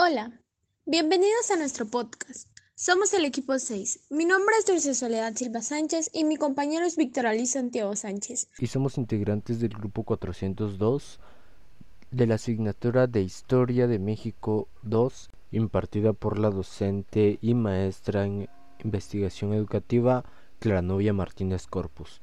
Hola, bienvenidos a nuestro podcast. Somos el equipo 6. Mi nombre es Dulce Soledad Silva Sánchez y mi compañero es Víctor Ali Santiago Sánchez. Y somos integrantes del grupo 402 de la asignatura de Historia de México 2, impartida por la docente y maestra en investigación educativa Claranovia Martínez Corpus.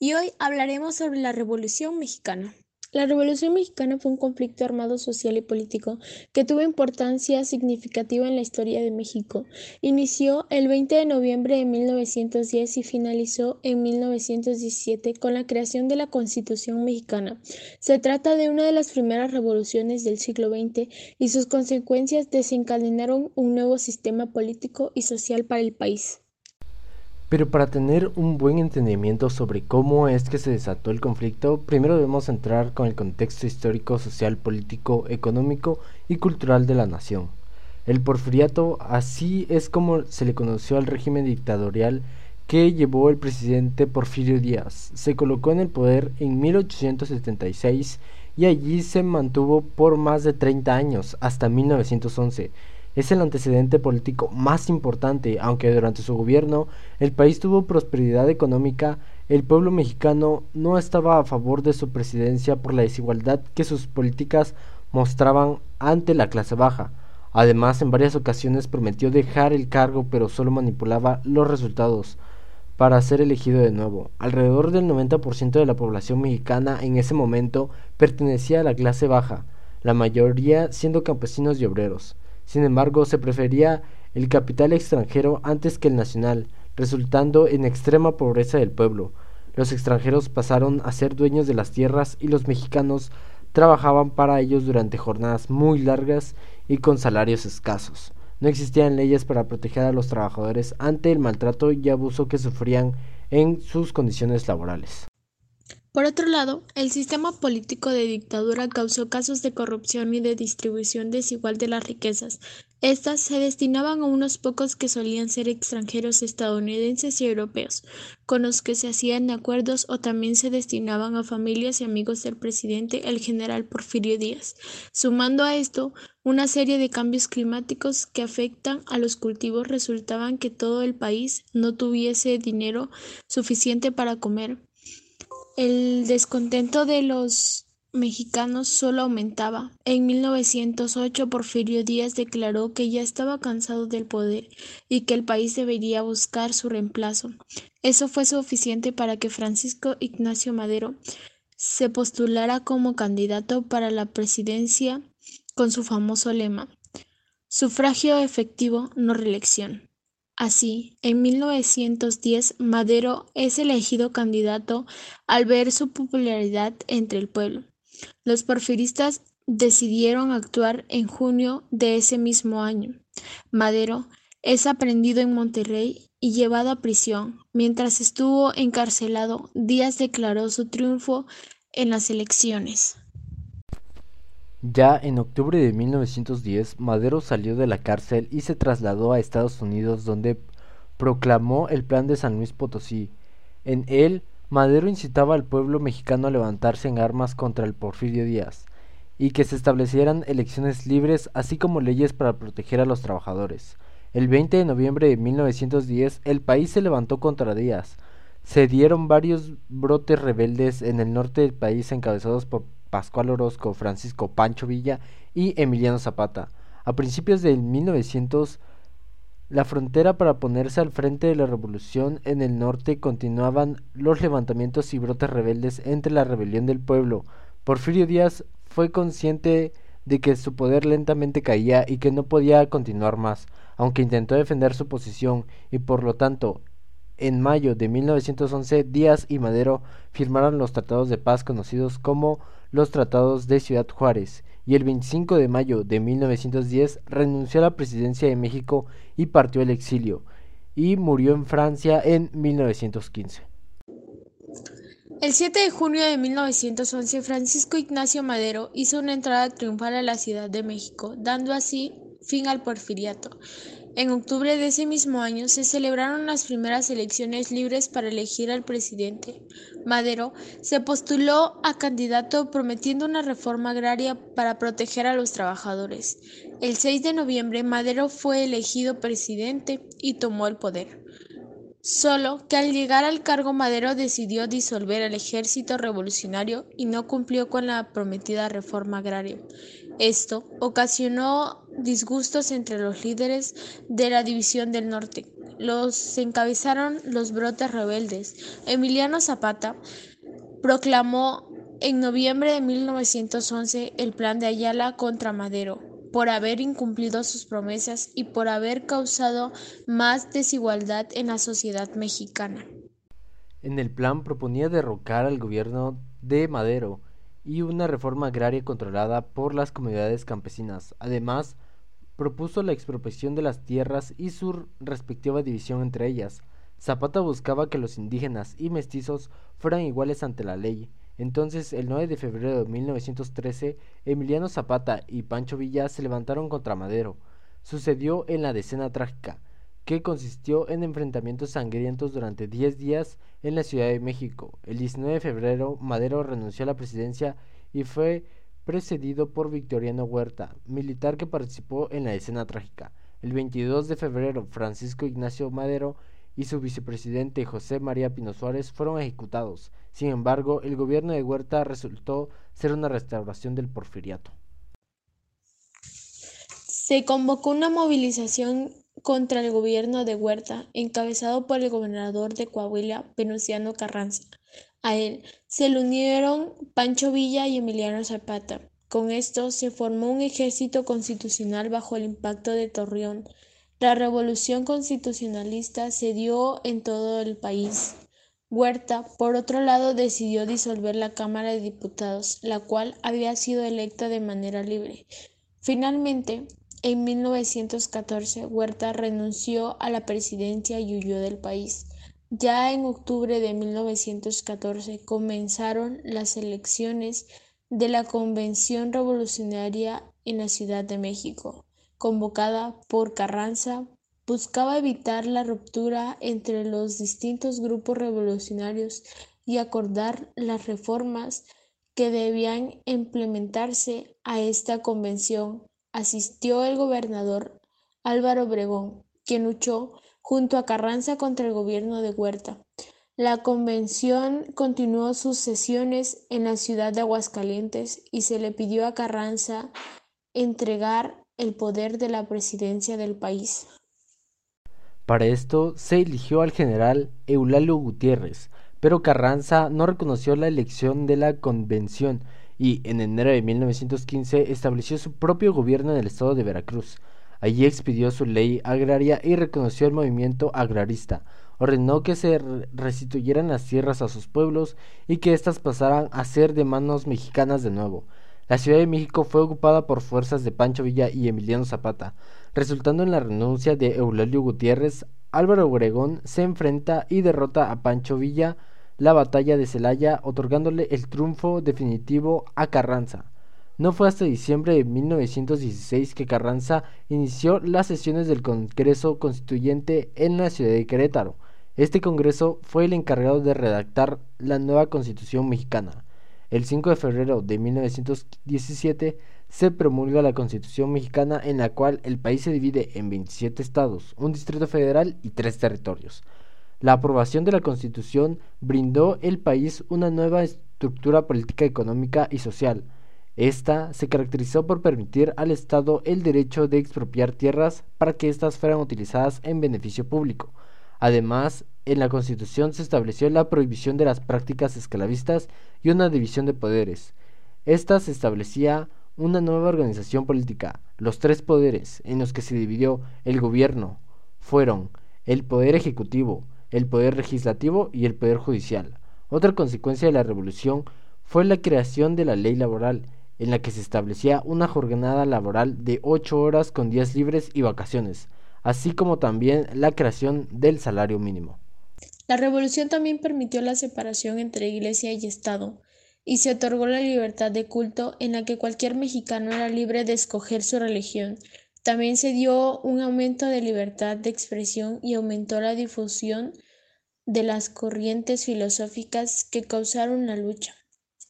Y hoy hablaremos sobre la Revolución Mexicana. La Revolución Mexicana fue un conflicto armado social y político que tuvo importancia significativa en la historia de México. Inició el 20 de noviembre de 1910 y finalizó en 1917 con la creación de la Constitución mexicana. Se trata de una de las primeras revoluciones del siglo XX y sus consecuencias desencadenaron un nuevo sistema político y social para el país. Pero para tener un buen entendimiento sobre cómo es que se desató el conflicto, primero debemos entrar con el contexto histórico, social, político, económico y cultural de la nación. El porfiriato, así es como se le conoció al régimen dictatorial que llevó el presidente Porfirio Díaz. Se colocó en el poder en 1876 y allí se mantuvo por más de 30 años, hasta 1911 es el antecedente político más importante, aunque durante su gobierno el país tuvo prosperidad económica, el pueblo mexicano no estaba a favor de su presidencia por la desigualdad que sus políticas mostraban ante la clase baja. Además, en varias ocasiones prometió dejar el cargo, pero solo manipulaba los resultados para ser elegido de nuevo. Alrededor del 90% de la población mexicana en ese momento pertenecía a la clase baja, la mayoría siendo campesinos y obreros. Sin embargo, se prefería el capital extranjero antes que el nacional, resultando en extrema pobreza del pueblo. Los extranjeros pasaron a ser dueños de las tierras y los mexicanos trabajaban para ellos durante jornadas muy largas y con salarios escasos. No existían leyes para proteger a los trabajadores ante el maltrato y abuso que sufrían en sus condiciones laborales. Por otro lado, el sistema político de dictadura causó casos de corrupción y de distribución desigual de las riquezas. Estas se destinaban a unos pocos que solían ser extranjeros estadounidenses y europeos, con los que se hacían acuerdos o también se destinaban a familias y amigos del presidente, el general Porfirio Díaz, sumando a esto una serie de cambios climáticos que afectan a los cultivos resultaban que todo el país no tuviese dinero suficiente para comer el descontento de los mexicanos solo aumentaba. En 1908 Porfirio Díaz declaró que ya estaba cansado del poder y que el país debería buscar su reemplazo. Eso fue suficiente para que Francisco Ignacio Madero se postulara como candidato para la presidencia con su famoso lema Sufragio efectivo, no reelección. Así, en 1910 Madero es elegido candidato al ver su popularidad entre el pueblo. Los porfiristas decidieron actuar en junio de ese mismo año. Madero es aprendido en Monterrey y llevado a prisión. Mientras estuvo encarcelado, Díaz declaró su triunfo en las elecciones. Ya en octubre de 1910, Madero salió de la cárcel y se trasladó a Estados Unidos donde proclamó el Plan de San Luis Potosí. En él, Madero incitaba al pueblo mexicano a levantarse en armas contra el Porfirio Díaz y que se establecieran elecciones libres así como leyes para proteger a los trabajadores. El 20 de noviembre de 1910 el país se levantó contra Díaz. Se dieron varios brotes rebeldes en el norte del país encabezados por Pascual Orozco, Francisco Pancho Villa y Emiliano Zapata. A principios del 1900, la frontera para ponerse al frente de la revolución en el norte continuaban los levantamientos y brotes rebeldes entre la rebelión del pueblo. Porfirio Díaz fue consciente de que su poder lentamente caía y que no podía continuar más, aunque intentó defender su posición y por lo tanto en mayo de 1911 Díaz y Madero firmaron los tratados de paz conocidos como los tratados de Ciudad Juárez y el 25 de mayo de 1910 renunció a la presidencia de México y partió al exilio y murió en Francia en 1915. El 7 de junio de 1911 Francisco Ignacio Madero hizo una entrada triunfal a la Ciudad de México, dando así fin al porfiriato. En octubre de ese mismo año se celebraron las primeras elecciones libres para elegir al presidente. Madero se postuló a candidato prometiendo una reforma agraria para proteger a los trabajadores. El 6 de noviembre Madero fue elegido presidente y tomó el poder. Solo que al llegar al cargo Madero decidió disolver el ejército revolucionario y no cumplió con la prometida reforma agraria. Esto ocasionó disgustos entre los líderes de la División del Norte. Los encabezaron los brotes rebeldes. Emiliano Zapata proclamó en noviembre de 1911 el plan de Ayala contra Madero por haber incumplido sus promesas y por haber causado más desigualdad en la sociedad mexicana. En el plan proponía derrocar al gobierno de Madero y una reforma agraria controlada por las comunidades campesinas. Además, propuso la expropiación de las tierras y su respectiva división entre ellas. Zapata buscaba que los indígenas y mestizos fueran iguales ante la ley entonces, el 9 de febrero de 1913, Emiliano Zapata y Pancho Villa se levantaron contra Madero. Sucedió en la decena trágica, que consistió en enfrentamientos sangrientos durante 10 días en la Ciudad de México. El 19 de febrero, Madero renunció a la presidencia y fue precedido por Victoriano Huerta, militar que participó en la escena trágica. El 22 de febrero, Francisco Ignacio Madero y su vicepresidente José María Pino Suárez fueron ejecutados. Sin embargo, el gobierno de Huerta resultó ser una restauración del porfiriato. Se convocó una movilización contra el gobierno de Huerta, encabezado por el gobernador de Coahuila, Venustiano Carranza. A él se le unieron Pancho Villa y Emiliano Zapata. Con esto se formó un ejército constitucional bajo el impacto de Torreón, la revolución constitucionalista se dio en todo el país. Huerta, por otro lado, decidió disolver la Cámara de Diputados, la cual había sido electa de manera libre. Finalmente, en 1914, Huerta renunció a la presidencia y huyó del país. Ya en octubre de 1914 comenzaron las elecciones de la Convención Revolucionaria en la Ciudad de México convocada por Carranza, buscaba evitar la ruptura entre los distintos grupos revolucionarios y acordar las reformas que debían implementarse a esta convención. Asistió el gobernador Álvaro Obregón, quien luchó junto a Carranza contra el gobierno de Huerta. La convención continuó sus sesiones en la ciudad de Aguascalientes y se le pidió a Carranza entregar el poder de la presidencia del país. Para esto se eligió al general Eulalio Gutiérrez, pero Carranza no reconoció la elección de la convención y en enero de 1915 estableció su propio gobierno en el estado de Veracruz. Allí expidió su ley agraria y reconoció el movimiento agrarista. Ordenó que se restituyeran las tierras a sus pueblos y que éstas pasaran a ser de manos mexicanas de nuevo. La Ciudad de México fue ocupada por fuerzas de Pancho Villa y Emiliano Zapata, resultando en la renuncia de Eulalio Gutiérrez. Álvaro Obregón se enfrenta y derrota a Pancho Villa la batalla de Celaya, otorgándole el triunfo definitivo a Carranza. No fue hasta diciembre de 1916 que Carranza inició las sesiones del Congreso Constituyente en la ciudad de Querétaro. Este Congreso fue el encargado de redactar la nueva Constitución mexicana. El 5 de febrero de 1917 se promulga la Constitución mexicana en la cual el país se divide en 27 estados, un distrito federal y tres territorios. La aprobación de la Constitución brindó al país una nueva estructura política, económica y social. Esta se caracterizó por permitir al Estado el derecho de expropiar tierras para que éstas fueran utilizadas en beneficio público. Además, en la Constitución se estableció la prohibición de las prácticas esclavistas y una división de poderes. Esta se establecía una nueva organización política. Los tres poderes en los que se dividió el gobierno fueron el poder ejecutivo, el poder legislativo y el poder judicial. Otra consecuencia de la revolución fue la creación de la ley laboral, en la que se establecía una jornada laboral de ocho horas con días libres y vacaciones, así como también la creación del salario mínimo. La revolución también permitió la separación entre Iglesia y Estado, y se otorgó la libertad de culto en la que cualquier mexicano era libre de escoger su religión. También se dio un aumento de libertad de expresión y aumentó la difusión de las corrientes filosóficas que causaron la lucha.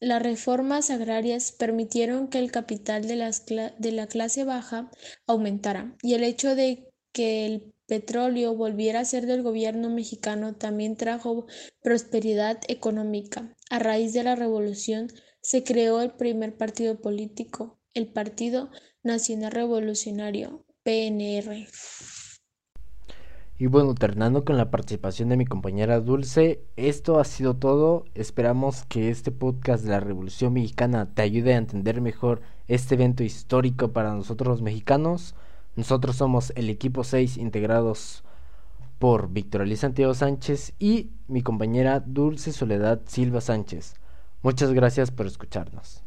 Las reformas agrarias permitieron que el capital de, la clase baja aumentara y el hecho de que el petróleo volviera a ser del gobierno mexicano también trajo prosperidad económica. A raíz de la revolución se creó el primer partido político, el Partido Nacional Revolucionario, PNR. Y bueno, terminando con la participación de mi compañera Dulce, esto ha sido todo. Esperamos que este podcast de la Revolución Mexicana te ayude a entender mejor este evento histórico para nosotros los mexicanos. Nosotros somos el equipo 6 integrados por Víctor Ali Santiago Sánchez y mi compañera Dulce Soledad Silva Sánchez. Muchas gracias por escucharnos.